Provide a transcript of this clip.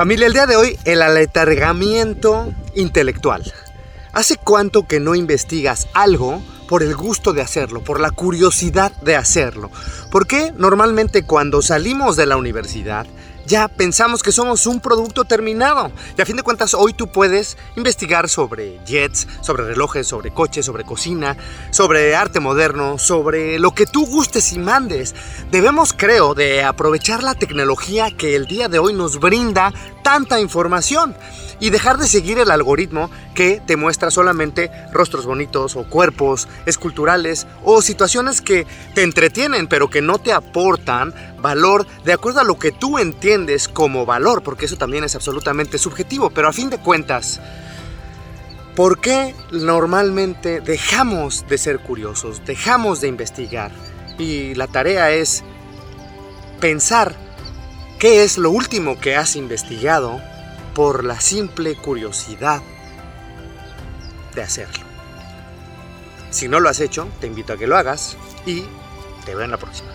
Familia, el día de hoy, el aletargamiento intelectual. ¿Hace cuánto que no investigas algo por el gusto de hacerlo, por la curiosidad de hacerlo? ¿Por qué normalmente cuando salimos de la universidad ya pensamos que somos un producto terminado. Y a fin de cuentas, hoy tú puedes investigar sobre jets, sobre relojes, sobre coches, sobre cocina, sobre arte moderno, sobre lo que tú gustes y mandes. Debemos, creo, de aprovechar la tecnología que el día de hoy nos brinda tanta información y dejar de seguir el algoritmo que te muestra solamente rostros bonitos o cuerpos esculturales o situaciones que te entretienen pero que no te aportan valor de acuerdo a lo que tú como valor, porque eso también es absolutamente subjetivo, pero a fin de cuentas, ¿por qué normalmente dejamos de ser curiosos, dejamos de investigar? Y la tarea es pensar qué es lo último que has investigado por la simple curiosidad de hacerlo. Si no lo has hecho, te invito a que lo hagas y te veo en la próxima.